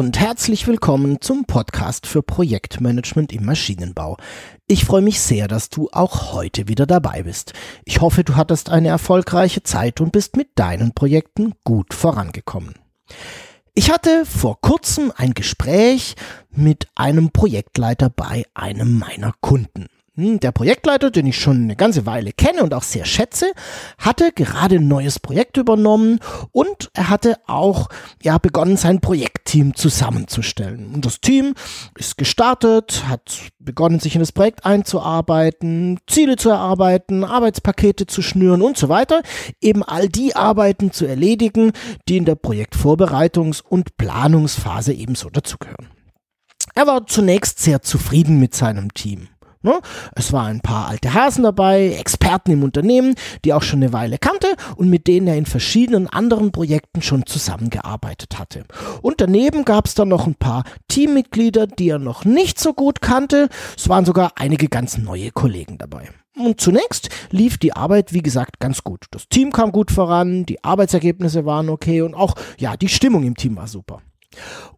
Und herzlich willkommen zum Podcast für Projektmanagement im Maschinenbau. Ich freue mich sehr, dass du auch heute wieder dabei bist. Ich hoffe, du hattest eine erfolgreiche Zeit und bist mit deinen Projekten gut vorangekommen. Ich hatte vor kurzem ein Gespräch mit einem Projektleiter bei einem meiner Kunden. Hm, der Projektleiter, den ich schon eine ganze Weile kenne und auch sehr schätze, hatte gerade ein neues Projekt übernommen und er hatte auch ja begonnen, sein Projektteam zusammenzustellen. Und das Team ist gestartet, hat begonnen, sich in das Projekt einzuarbeiten, Ziele zu erarbeiten, Arbeitspakete zu schnüren und so weiter. Eben all die Arbeiten zu erledigen, die in der Projektvorbereitungs- und Planungsphase ebenso dazugehören. Er war zunächst sehr zufrieden mit seinem Team. Ne? Es waren ein paar alte Hasen dabei, Experten im Unternehmen, die auch schon eine Weile kannte und mit denen er in verschiedenen anderen Projekten schon zusammengearbeitet hatte. Und daneben gab es dann noch ein paar Teammitglieder, die er noch nicht so gut kannte. Es waren sogar einige ganz neue Kollegen dabei. Und zunächst lief die Arbeit, wie gesagt, ganz gut. Das Team kam gut voran, die Arbeitsergebnisse waren okay und auch, ja, die Stimmung im Team war super.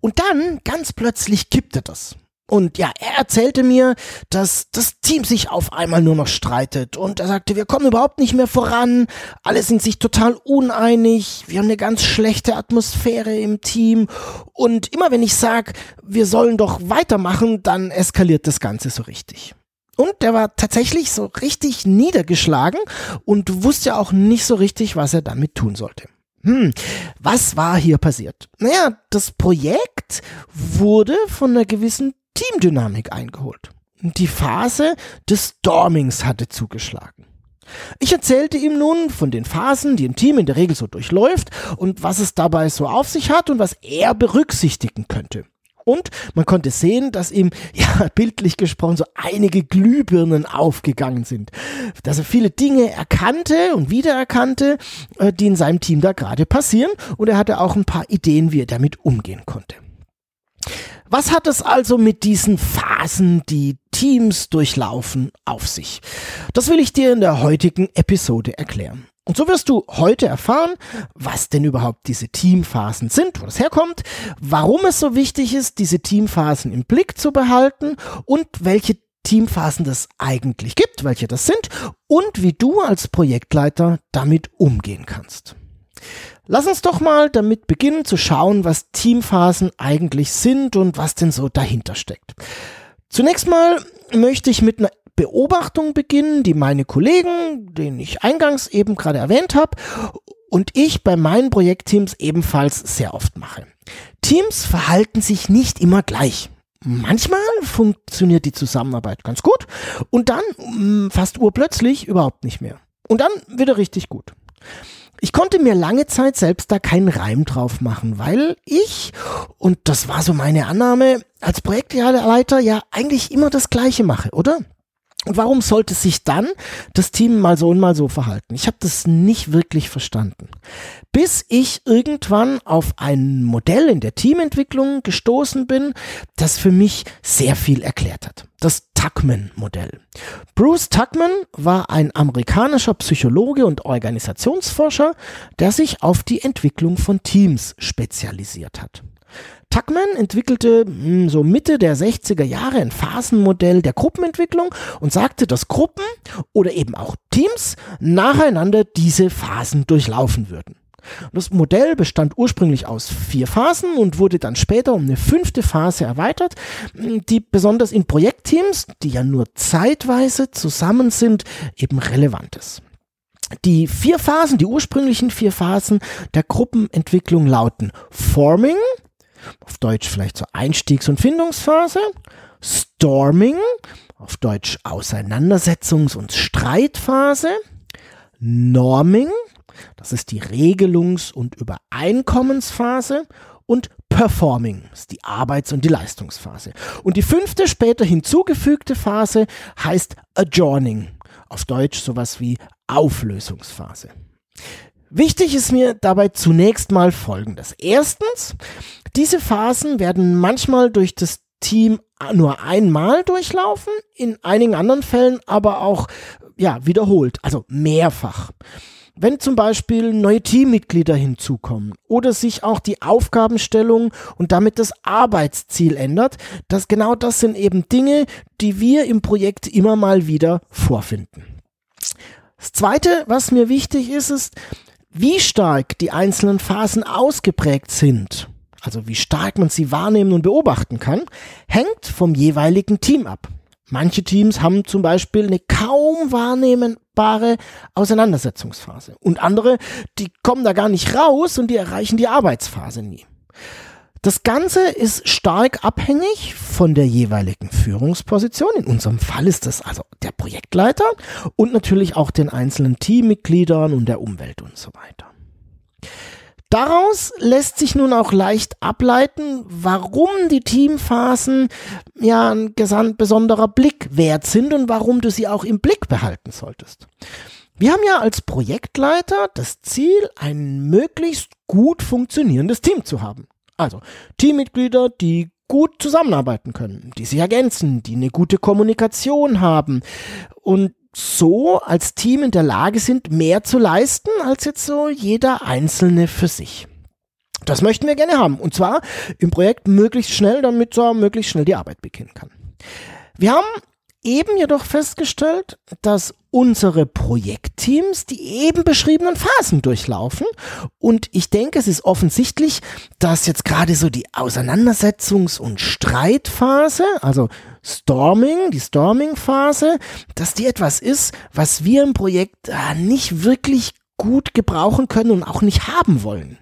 Und dann, ganz plötzlich kippte das. Und ja, er erzählte mir, dass das Team sich auf einmal nur noch streitet. Und er sagte, wir kommen überhaupt nicht mehr voran. Alle sind sich total uneinig. Wir haben eine ganz schlechte Atmosphäre im Team. Und immer wenn ich sage, wir sollen doch weitermachen, dann eskaliert das Ganze so richtig. Und der war tatsächlich so richtig niedergeschlagen und wusste auch nicht so richtig, was er damit tun sollte. Hm, was war hier passiert? Naja, das Projekt wurde von einer gewissen Teamdynamik eingeholt. Die Phase des Stormings hatte zugeschlagen. Ich erzählte ihm nun von den Phasen, die ein Team in der Regel so durchläuft und was es dabei so auf sich hat und was er berücksichtigen könnte. Und man konnte sehen, dass ihm, ja, bildlich gesprochen, so einige Glühbirnen aufgegangen sind. Dass er viele Dinge erkannte und wiedererkannte, äh, die in seinem Team da gerade passieren. Und er hatte auch ein paar Ideen, wie er damit umgehen konnte. Was hat es also mit diesen Phasen, die Teams durchlaufen, auf sich? Das will ich dir in der heutigen Episode erklären. Und so wirst du heute erfahren, was denn überhaupt diese Teamphasen sind, wo das herkommt, warum es so wichtig ist, diese Teamphasen im Blick zu behalten und welche Teamphasen das eigentlich gibt, welche das sind und wie du als Projektleiter damit umgehen kannst. Lass uns doch mal damit beginnen zu schauen, was Teamphasen eigentlich sind und was denn so dahinter steckt. Zunächst mal möchte ich mit einer Beobachtung beginnen, die meine Kollegen, den ich eingangs eben gerade erwähnt habe, und ich bei meinen Projektteams ebenfalls sehr oft mache. Teams verhalten sich nicht immer gleich. Manchmal funktioniert die Zusammenarbeit ganz gut und dann mm, fast urplötzlich überhaupt nicht mehr. Und dann wieder richtig gut. Ich konnte mir lange Zeit selbst da keinen Reim drauf machen, weil ich, und das war so meine Annahme, als Projektleiter ja eigentlich immer das Gleiche mache, oder? Und warum sollte sich dann das Team mal so und mal so verhalten? Ich habe das nicht wirklich verstanden. Bis ich irgendwann auf ein Modell in der Teamentwicklung gestoßen bin, das für mich sehr viel erklärt hat. Das Tuckman-Modell. Bruce Tuckman war ein amerikanischer Psychologe und Organisationsforscher, der sich auf die Entwicklung von Teams spezialisiert hat. Tuckman entwickelte hm, so Mitte der 60er Jahre ein Phasenmodell der Gruppenentwicklung und sagte, dass Gruppen oder eben auch Teams nacheinander diese Phasen durchlaufen würden. Das Modell bestand ursprünglich aus vier Phasen und wurde dann später um eine fünfte Phase erweitert, die besonders in Projektteams, die ja nur zeitweise zusammen sind, eben relevant ist. Die vier Phasen, die ursprünglichen vier Phasen der Gruppenentwicklung lauten Forming, auf Deutsch vielleicht so Einstiegs- und Findungsphase, Storming, auf Deutsch Auseinandersetzungs- und Streitphase, Norming, das ist die Regelungs- und Übereinkommensphase. Und Performing, ist die Arbeits- und die Leistungsphase. Und die fünfte später hinzugefügte Phase heißt Adjourning, auf Deutsch sowas wie Auflösungsphase. Wichtig ist mir dabei zunächst mal Folgendes. Erstens, diese Phasen werden manchmal durch das Team nur einmal durchlaufen, in einigen anderen Fällen aber auch ja, wiederholt, also mehrfach. Wenn zum Beispiel neue Teammitglieder hinzukommen oder sich auch die Aufgabenstellung und damit das Arbeitsziel ändert, das genau das sind eben Dinge, die wir im Projekt immer mal wieder vorfinden. Das zweite, was mir wichtig ist, ist, wie stark die einzelnen Phasen ausgeprägt sind, also wie stark man sie wahrnehmen und beobachten kann, hängt vom jeweiligen Team ab. Manche Teams haben zum Beispiel eine kaum wahrnehmbare Auseinandersetzungsphase und andere, die kommen da gar nicht raus und die erreichen die Arbeitsphase nie. Das Ganze ist stark abhängig von der jeweiligen Führungsposition. In unserem Fall ist das also der Projektleiter und natürlich auch den einzelnen Teammitgliedern und der Umwelt und so weiter. Daraus lässt sich nun auch leicht ableiten, warum die Teamphasen ja ein gesamt besonderer Blick wert sind und warum du sie auch im Blick behalten solltest. Wir haben ja als Projektleiter das Ziel, ein möglichst gut funktionierendes Team zu haben. Also Teammitglieder, die gut zusammenarbeiten können, die sich ergänzen, die eine gute Kommunikation haben und so als Team in der Lage sind, mehr zu leisten als jetzt so jeder Einzelne für sich. Das möchten wir gerne haben. Und zwar im Projekt möglichst schnell, damit so möglichst schnell die Arbeit beginnen kann. Wir haben eben jedoch festgestellt, dass unsere Projektteams die eben beschriebenen Phasen durchlaufen. Und ich denke, es ist offensichtlich, dass jetzt gerade so die Auseinandersetzungs- und Streitphase, also Storming, die Storming-Phase, dass die etwas ist, was wir im Projekt äh, nicht wirklich gut gebrauchen können und auch nicht haben wollen.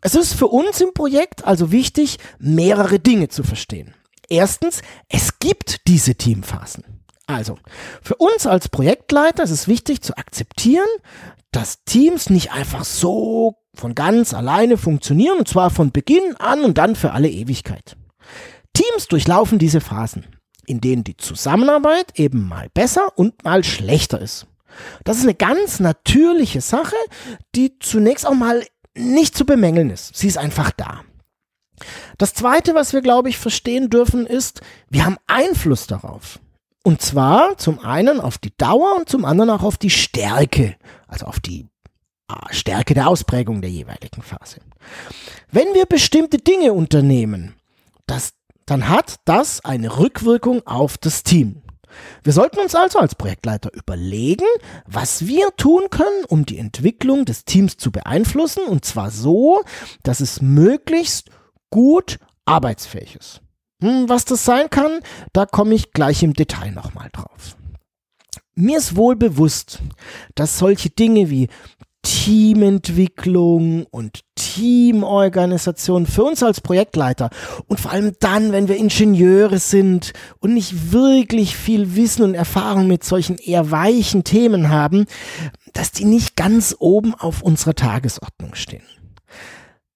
Es ist für uns im Projekt also wichtig, mehrere Dinge zu verstehen. Erstens, es gibt diese Teamphasen. Also, für uns als Projektleiter ist es wichtig zu akzeptieren, dass Teams nicht einfach so von ganz alleine funktionieren, und zwar von Beginn an und dann für alle Ewigkeit. Teams durchlaufen diese Phasen, in denen die Zusammenarbeit eben mal besser und mal schlechter ist. Das ist eine ganz natürliche Sache, die zunächst auch mal nicht zu bemängeln ist. Sie ist einfach da. Das Zweite, was wir, glaube ich, verstehen dürfen, ist, wir haben Einfluss darauf. Und zwar zum einen auf die Dauer und zum anderen auch auf die Stärke, also auf die ah, Stärke der Ausprägung der jeweiligen Phase. Wenn wir bestimmte Dinge unternehmen, das, dann hat das eine Rückwirkung auf das Team. Wir sollten uns also als Projektleiter überlegen, was wir tun können, um die Entwicklung des Teams zu beeinflussen, und zwar so, dass es möglichst gut arbeitsfähig ist. Hm, was das sein kann, da komme ich gleich im Detail nochmal drauf. Mir ist wohl bewusst, dass solche Dinge wie Teamentwicklung und Teamorganisation für uns als Projektleiter und vor allem dann, wenn wir Ingenieure sind und nicht wirklich viel Wissen und Erfahrung mit solchen eher weichen Themen haben, dass die nicht ganz oben auf unserer Tagesordnung stehen.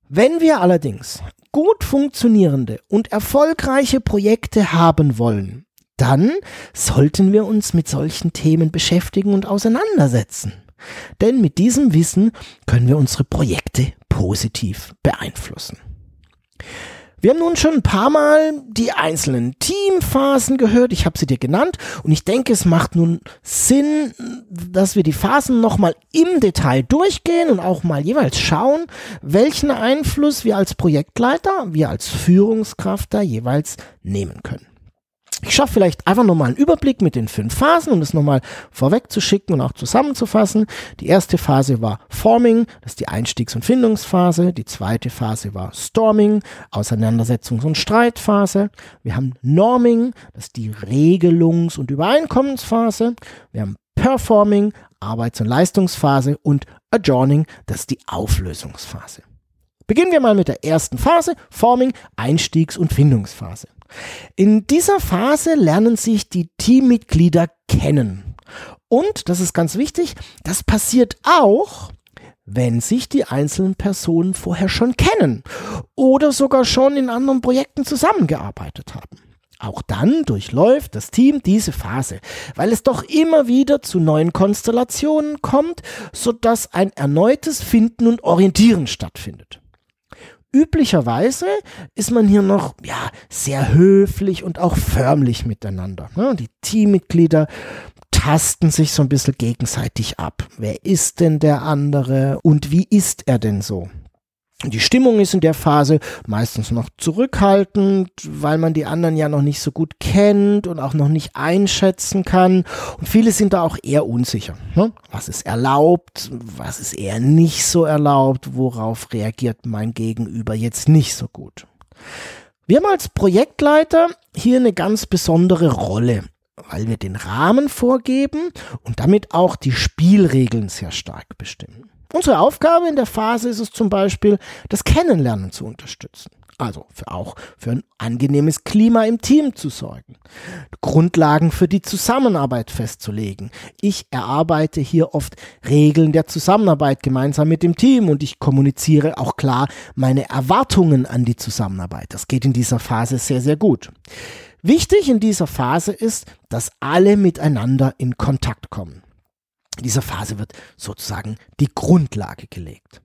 Wenn wir allerdings gut funktionierende und erfolgreiche Projekte haben wollen, dann sollten wir uns mit solchen Themen beschäftigen und auseinandersetzen. Denn mit diesem Wissen können wir unsere Projekte positiv beeinflussen. Wir haben nun schon ein paar Mal die einzelnen Teamphasen gehört. Ich habe sie dir genannt und ich denke, es macht nun Sinn, dass wir die Phasen nochmal im Detail durchgehen und auch mal jeweils schauen, welchen Einfluss wir als Projektleiter, wir als Führungskraft da jeweils nehmen können. Ich schaffe vielleicht einfach nochmal einen Überblick mit den fünf Phasen, um das nochmal vorweg zu schicken und auch zusammenzufassen. Die erste Phase war Forming, das ist die Einstiegs- und Findungsphase. Die zweite Phase war Storming, Auseinandersetzungs- und Streitphase. Wir haben Norming, das ist die Regelungs- und Übereinkommensphase. Wir haben Performing, Arbeits- und Leistungsphase und Adjourning, das ist die Auflösungsphase. Beginnen wir mal mit der ersten Phase, Forming, Einstiegs- und Findungsphase. In dieser Phase lernen sich die Teammitglieder kennen. Und, das ist ganz wichtig, das passiert auch, wenn sich die einzelnen Personen vorher schon kennen oder sogar schon in anderen Projekten zusammengearbeitet haben. Auch dann durchläuft das Team diese Phase, weil es doch immer wieder zu neuen Konstellationen kommt, sodass ein erneutes Finden und Orientieren stattfindet. Üblicherweise ist man hier noch ja, sehr höflich und auch förmlich miteinander. Die Teammitglieder tasten sich so ein bisschen gegenseitig ab. Wer ist denn der andere und wie ist er denn so? Die Stimmung ist in der Phase meistens noch zurückhaltend, weil man die anderen ja noch nicht so gut kennt und auch noch nicht einschätzen kann. Und viele sind da auch eher unsicher. Ne? Was ist erlaubt, was ist eher nicht so erlaubt, worauf reagiert mein Gegenüber jetzt nicht so gut. Wir haben als Projektleiter hier eine ganz besondere Rolle, weil wir den Rahmen vorgeben und damit auch die Spielregeln sehr stark bestimmen. Unsere Aufgabe in der Phase ist es zum Beispiel, das Kennenlernen zu unterstützen. Also für auch für ein angenehmes Klima im Team zu sorgen. Grundlagen für die Zusammenarbeit festzulegen. Ich erarbeite hier oft Regeln der Zusammenarbeit gemeinsam mit dem Team und ich kommuniziere auch klar meine Erwartungen an die Zusammenarbeit. Das geht in dieser Phase sehr, sehr gut. Wichtig in dieser Phase ist, dass alle miteinander in Kontakt kommen. In dieser Phase wird sozusagen die Grundlage gelegt.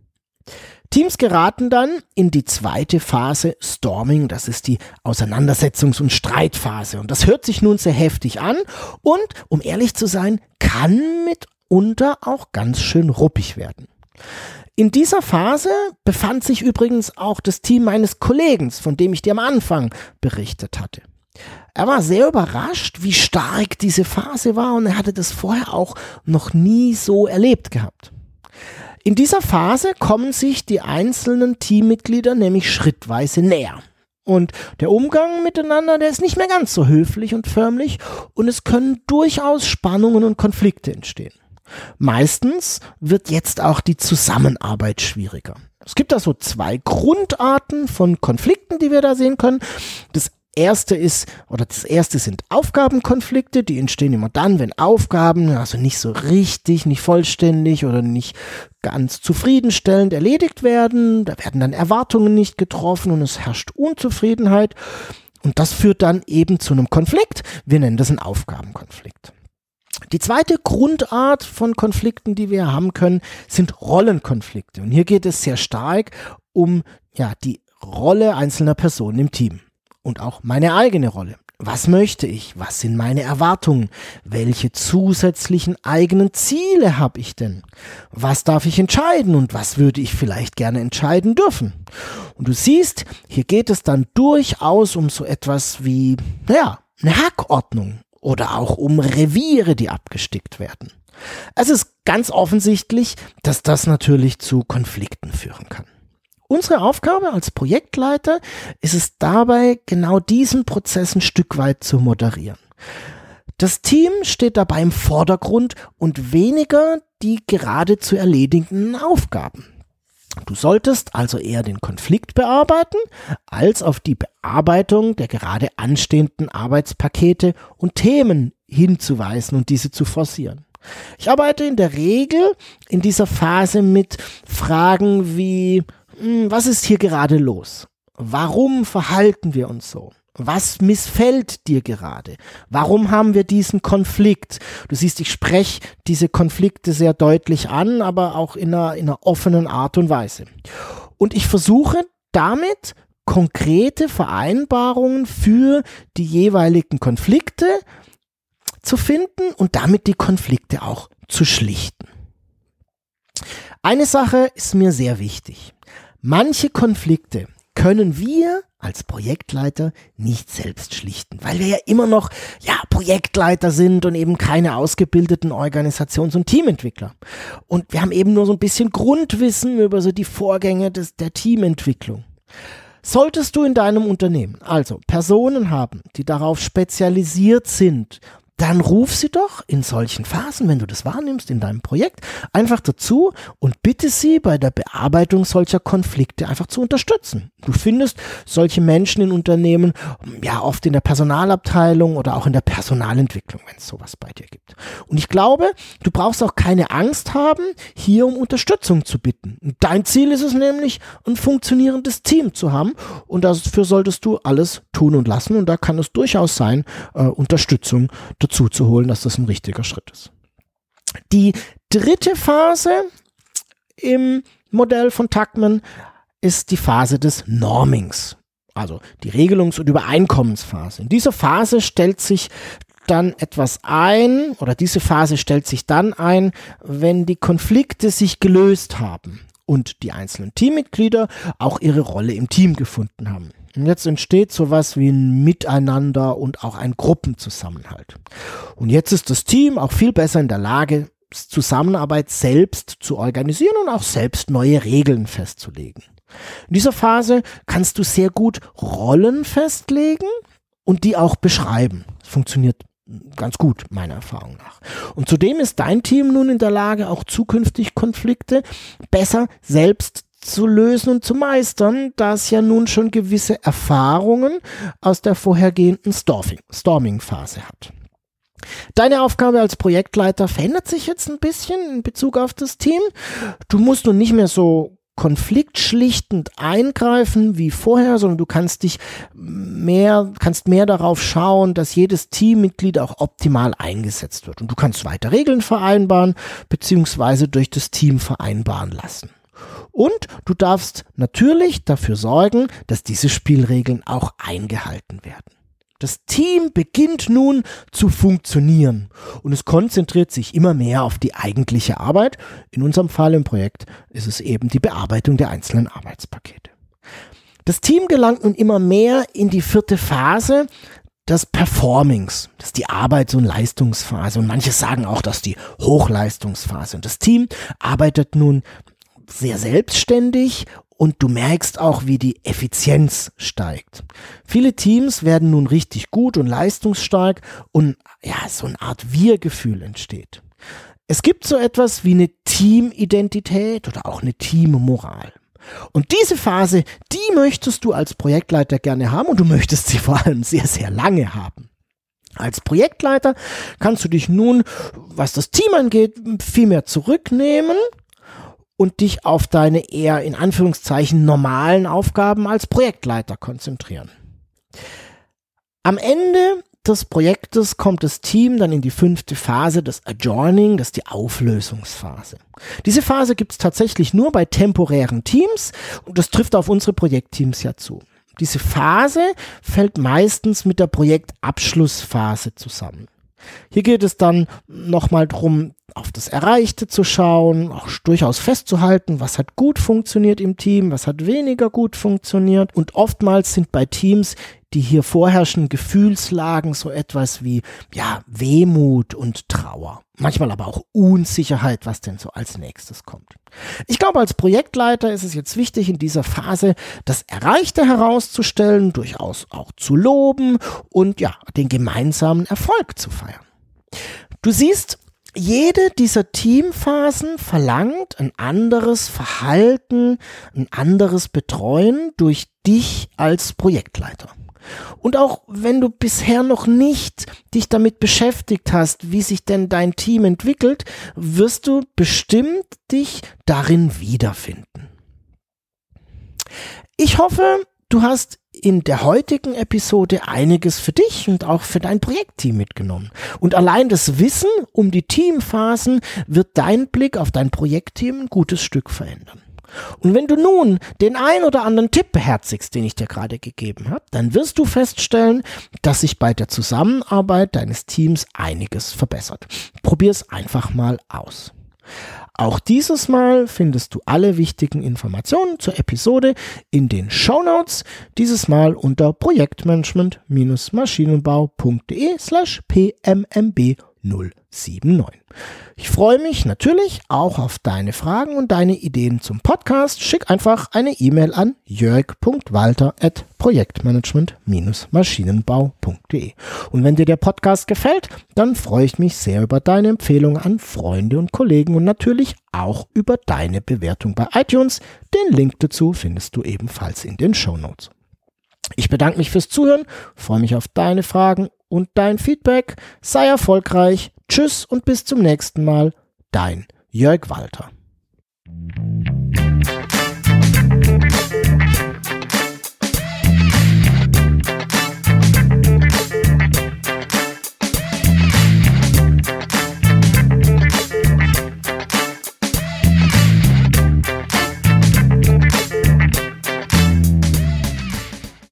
Teams geraten dann in die zweite Phase Storming, das ist die Auseinandersetzungs- und Streitphase. Und das hört sich nun sehr heftig an und, um ehrlich zu sein, kann mitunter auch ganz schön ruppig werden. In dieser Phase befand sich übrigens auch das Team meines Kollegen, von dem ich dir am Anfang berichtet hatte. Er war sehr überrascht, wie stark diese Phase war und er hatte das vorher auch noch nie so erlebt gehabt. In dieser Phase kommen sich die einzelnen Teammitglieder nämlich schrittweise näher. Und der Umgang miteinander, der ist nicht mehr ganz so höflich und förmlich und es können durchaus Spannungen und Konflikte entstehen. Meistens wird jetzt auch die Zusammenarbeit schwieriger. Es gibt da so zwei Grundarten von Konflikten, die wir da sehen können. Das erste ist, oder das erste sind Aufgabenkonflikte, die entstehen immer dann, wenn Aufgaben also nicht so richtig, nicht vollständig oder nicht ganz zufriedenstellend erledigt werden. Da werden dann Erwartungen nicht getroffen und es herrscht Unzufriedenheit. Und das führt dann eben zu einem Konflikt. Wir nennen das einen Aufgabenkonflikt. Die zweite Grundart von Konflikten, die wir haben können, sind Rollenkonflikte. Und hier geht es sehr stark um ja, die Rolle einzelner Personen im Team und auch meine eigene Rolle. Was möchte ich? Was sind meine Erwartungen? Welche zusätzlichen eigenen Ziele habe ich denn? Was darf ich entscheiden und was würde ich vielleicht gerne entscheiden dürfen? Und du siehst, hier geht es dann durchaus um so etwas wie, naja, eine Hackordnung oder auch um Reviere, die abgestickt werden. Es ist ganz offensichtlich, dass das natürlich zu Konflikten führen kann. Unsere Aufgabe als Projektleiter ist es dabei, genau diesen Prozess ein Stück weit zu moderieren. Das Team steht dabei im Vordergrund und weniger die gerade zu erledigenden Aufgaben. Du solltest also eher den Konflikt bearbeiten, als auf die Bearbeitung der gerade anstehenden Arbeitspakete und Themen hinzuweisen und diese zu forcieren. Ich arbeite in der Regel in dieser Phase mit Fragen wie was ist hier gerade los? Warum verhalten wir uns so? Was missfällt dir gerade? Warum haben wir diesen Konflikt? Du siehst, ich spreche diese Konflikte sehr deutlich an, aber auch in einer, in einer offenen Art und Weise. Und ich versuche damit konkrete Vereinbarungen für die jeweiligen Konflikte zu finden und damit die Konflikte auch zu schlichten. Eine Sache ist mir sehr wichtig. Manche Konflikte können wir als Projektleiter nicht selbst schlichten, weil wir ja immer noch ja Projektleiter sind und eben keine ausgebildeten Organisations- und Teamentwickler. Und wir haben eben nur so ein bisschen Grundwissen über so die Vorgänge des, der Teamentwicklung. Solltest du in deinem Unternehmen also Personen haben, die darauf spezialisiert sind, dann ruf sie doch in solchen Phasen, wenn du das wahrnimmst in deinem Projekt, einfach dazu und bitte sie bei der Bearbeitung solcher Konflikte einfach zu unterstützen. Du findest solche Menschen in Unternehmen ja oft in der Personalabteilung oder auch in der Personalentwicklung, wenn es sowas bei dir gibt. Und ich glaube, du brauchst auch keine Angst haben, hier um Unterstützung zu bitten. Dein Ziel ist es nämlich, ein funktionierendes Team zu haben und dafür solltest du alles tun und lassen und da kann es durchaus sein, äh, Unterstützung dazu zu holen, dass das ein richtiger Schritt ist. Die dritte Phase im Modell von Tuckman ist die Phase des Normings, also die Regelungs- und Übereinkommensphase. In dieser Phase stellt sich dann etwas ein oder diese Phase stellt sich dann ein, wenn die Konflikte sich gelöst haben und die einzelnen Teammitglieder auch ihre Rolle im Team gefunden haben. Und jetzt entsteht sowas wie ein Miteinander und auch ein Gruppenzusammenhalt. Und jetzt ist das Team auch viel besser in der Lage, Zusammenarbeit selbst zu organisieren und auch selbst neue Regeln festzulegen. In dieser Phase kannst du sehr gut Rollen festlegen und die auch beschreiben. Das funktioniert ganz gut, meiner Erfahrung nach. Und zudem ist dein Team nun in der Lage, auch zukünftig Konflikte besser selbst zu lösen und zu meistern, da es ja nun schon gewisse Erfahrungen aus der vorhergehenden Storming-Phase hat. Deine Aufgabe als Projektleiter verändert sich jetzt ein bisschen in Bezug auf das Team. Du musst nun nicht mehr so konfliktschlichtend eingreifen wie vorher, sondern du kannst dich mehr, kannst mehr darauf schauen, dass jedes Teammitglied auch optimal eingesetzt wird. Und du kannst weiter Regeln vereinbaren, beziehungsweise durch das Team vereinbaren lassen. Und du darfst natürlich dafür sorgen, dass diese Spielregeln auch eingehalten werden. Das Team beginnt nun zu funktionieren und es konzentriert sich immer mehr auf die eigentliche Arbeit. In unserem Fall im Projekt ist es eben die Bearbeitung der einzelnen Arbeitspakete. Das Team gelangt nun immer mehr in die vierte Phase des Performings. Das ist die Arbeits- und Leistungsphase und manche sagen auch, dass die Hochleistungsphase. Und das Team arbeitet nun sehr selbstständig und du merkst auch, wie die Effizienz steigt. Viele Teams werden nun richtig gut und leistungsstark und ja, so eine Art Wir-Gefühl entsteht. Es gibt so etwas wie eine Teamidentität oder auch eine Teammoral. Und diese Phase, die möchtest du als Projektleiter gerne haben und du möchtest sie vor allem sehr, sehr lange haben. Als Projektleiter kannst du dich nun, was das Team angeht, viel mehr zurücknehmen und dich auf deine eher in Anführungszeichen normalen Aufgaben als Projektleiter konzentrieren. Am Ende des Projektes kommt das Team dann in die fünfte Phase des Adjoining, das ist die Auflösungsphase. Diese Phase gibt es tatsächlich nur bei temporären Teams und das trifft auf unsere Projektteams ja zu. Diese Phase fällt meistens mit der Projektabschlussphase zusammen. Hier geht es dann nochmal drum, auf das Erreichte zu schauen, auch durchaus festzuhalten, was hat gut funktioniert im Team, was hat weniger gut funktioniert. Und oftmals sind bei Teams die hier vorherrschenden Gefühlslagen so etwas wie, ja, Wehmut und Trauer. Manchmal aber auch Unsicherheit, was denn so als nächstes kommt. Ich glaube, als Projektleiter ist es jetzt wichtig, in dieser Phase das Erreichte herauszustellen, durchaus auch zu loben und ja, den gemeinsamen Erfolg zu feiern. Du siehst, jede dieser Teamphasen verlangt ein anderes Verhalten, ein anderes Betreuen durch dich als Projektleiter. Und auch wenn du bisher noch nicht dich damit beschäftigt hast, wie sich denn dein Team entwickelt, wirst du bestimmt dich darin wiederfinden. Ich hoffe, du hast in der heutigen Episode einiges für dich und auch für dein Projektteam mitgenommen. Und allein das Wissen um die Teamphasen wird dein Blick auf dein Projektteam ein gutes Stück verändern. Und wenn du nun den ein oder anderen Tipp beherzigst, den ich dir gerade gegeben habe, dann wirst du feststellen, dass sich bei der Zusammenarbeit deines Teams einiges verbessert. Probier's einfach mal aus. Auch dieses Mal findest du alle wichtigen Informationen zur Episode in den Show Notes. Dieses Mal unter projektmanagement-maschinenbau.de slash pmmb 079. Ich freue mich natürlich auch auf deine Fragen und deine Ideen zum Podcast. Schick einfach eine E-Mail an jörg.walter.projektmanagement-maschinenbau.de. Und wenn dir der Podcast gefällt, dann freue ich mich sehr über deine Empfehlung an Freunde und Kollegen und natürlich auch über deine Bewertung bei iTunes. Den Link dazu findest du ebenfalls in den Show Notes. Ich bedanke mich fürs Zuhören, freue mich auf deine Fragen und dein Feedback. Sei erfolgreich. Tschüss und bis zum nächsten Mal. Dein Jörg Walter.